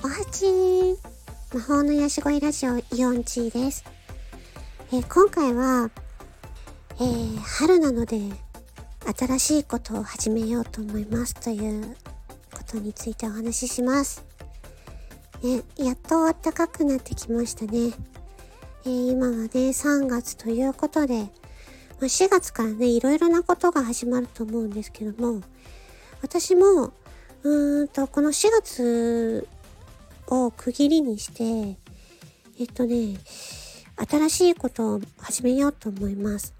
おはちー魔法の癒し声ラジオイオンチーです。えー、今回は、えー、春なので新しいことを始めようと思いますということについてお話しします。ね、やっと暖かくなってきましたね。えー、今はね、3月ということで、まあ、4月からね、いろいろなことが始まると思うんですけども、私もうーんと、この4月を区切りにして、えっとね、新しいことを始めようと思います。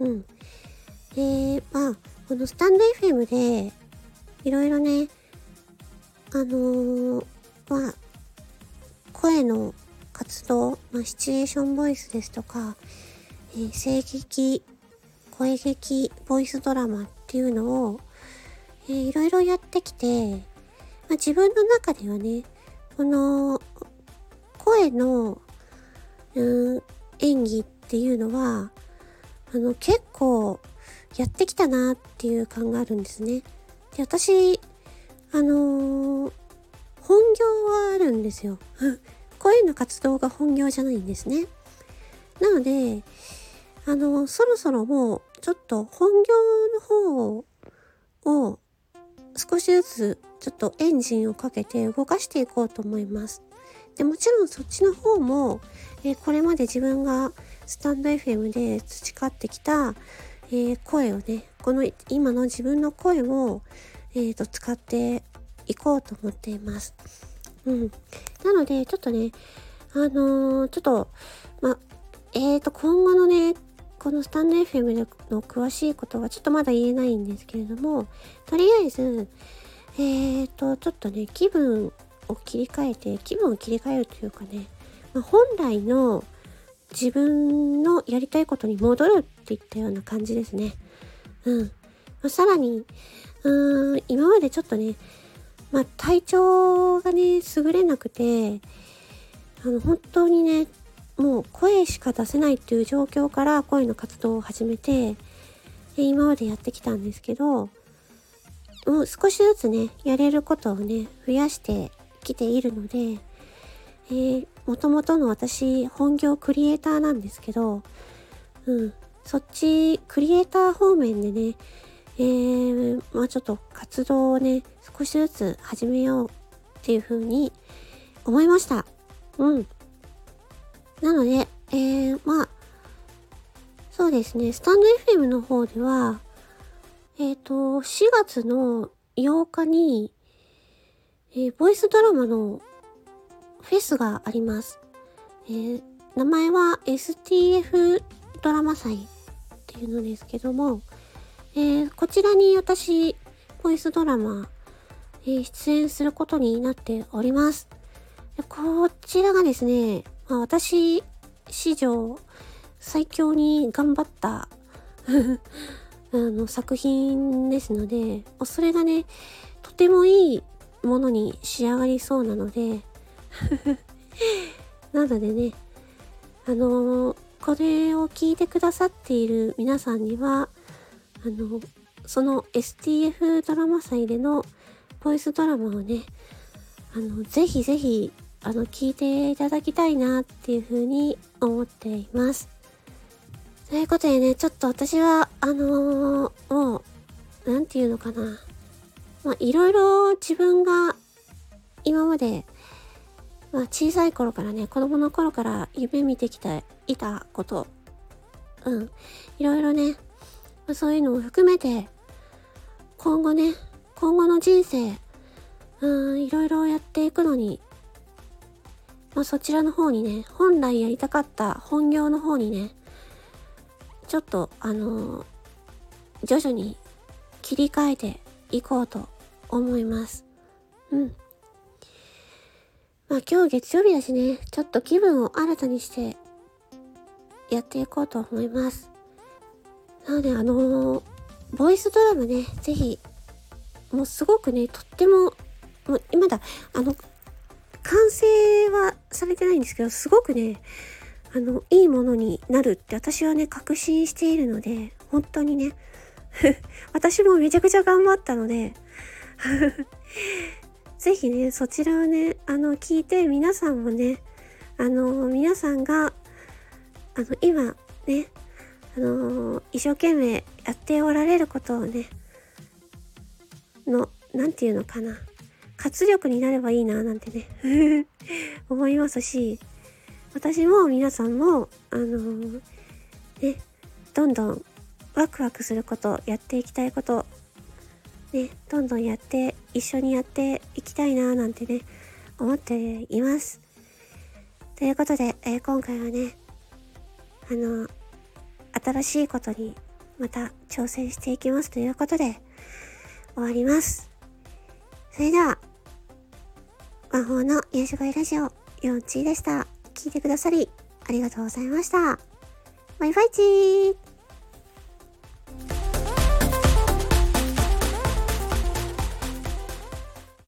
うん。で、まあ、このスタンド FM で、いろいろね、あのー、まあ、声の活動、まあ、シチュエーションボイスですとか、えー、声劇、声劇、ボイスドラマっていうのを、えー、いろいろやってきて、まあ、自分の中ではね、この声の、うん、演技っていうのは、あの、結構やってきたなっていう感があるんですね。で、私、あのー、本業はあるんですよ。声の活動が本業じゃないんですね。なので、あの、そろそろもう、ちょっと本業の方を少しずつちょっとエンジンをかけて動かしていこうと思います。でもちろんそっちの方も、えー、これまで自分がスタンド FM で培ってきた、えー、声をね、この今の自分の声を、えーと、使っていこうと思っています。うん。なので、ちょっとね、あのー、ちょっと、ま、えーと、今後のね、このスタンド FM の詳しいことはちょっとまだ言えないんですけれども、とりあえず、えーと、ちょっとね、気分を切り替えて、気分を切り替えるというかね、まあ、本来の自分のやりたいことに戻るっていったような感じですね。うん。まあ、さらに、うーん、今までちょっとね、まあ、体調がね、優れなくて、あの、本当にね、もう声しか出せないっていう状況から声の活動を始めてで、今までやってきたんですけど、もう少しずつね、やれることをね、増やしてきているので、えー、もともとの私、本業クリエイターなんですけど、うん、そっち、クリエイター方面でね、えー、まあちょっと活動をね、少しずつ始めようっていう風に思いました。うん。なので、えー、まあ、そうですね、スタンド FM の方では、えっ、ー、と、4月の8日に、えー、ボイスドラマのフェスがあります。えー、名前は STF ドラマ祭っていうのですけども、えー、こちらに私、ボイスドラマ、えー、出演することになっております。こちらがですね、まあ、私史上最強に頑張った あの作品ですので、それがね、とてもいいものに仕上がりそうなので なのでね、あのこれを聞いてくださっている皆さんには、あの、その STF ドラマ祭でのボイスドラマをね、あの、ぜひぜひあの、聞いていただきたいなっていうふうに思っています。ということでね、ちょっと私は、あのー、もう、なんていうのかな。まあ、いろいろ自分が今まで、まあ、小さい頃からね、子供の頃から夢見てきていたこと、うん、いろいろね、まあ、そういうのも含めて、今後ね、今後の人生、うん、いろいろやっていくのにまあ、そちらの方にね、本来やりたかった本業の方にね、ちょっと、あのー、徐々に切り替えていこうと思います。うん。まあ今日月曜日だしね、ちょっと気分を新たにしてやっていこうと思います。なので、あのー、ボイスドラマね、ぜひ、もうすごくね、とっても、もう、まだ、あの、完成はされてないんですけど、すごくね、あの、いいものになるって私はね、確信しているので、本当にね、私もめちゃくちゃ頑張ったので ぜひね、そちらをね、あの、聞いて皆さんもね、あの、皆さんが、あの、今、ね、あの、一生懸命やっておられることをね、の、なんていうのかな。活力になればいいな、なんてね、思いますし、私も皆さんも、あのね、どんどんワクワクすること、やっていきたいこと、ね、どんどんやって、一緒にやっていきたいな、なんてね、思っています。ということで、えー、今回はね、あの、新しいことにまた挑戦していきますということで、終わります。それでは、魔法の癒し声ラジオ、ヨンチーでした。聞いてくださり、ありがとうございました。バイバイチー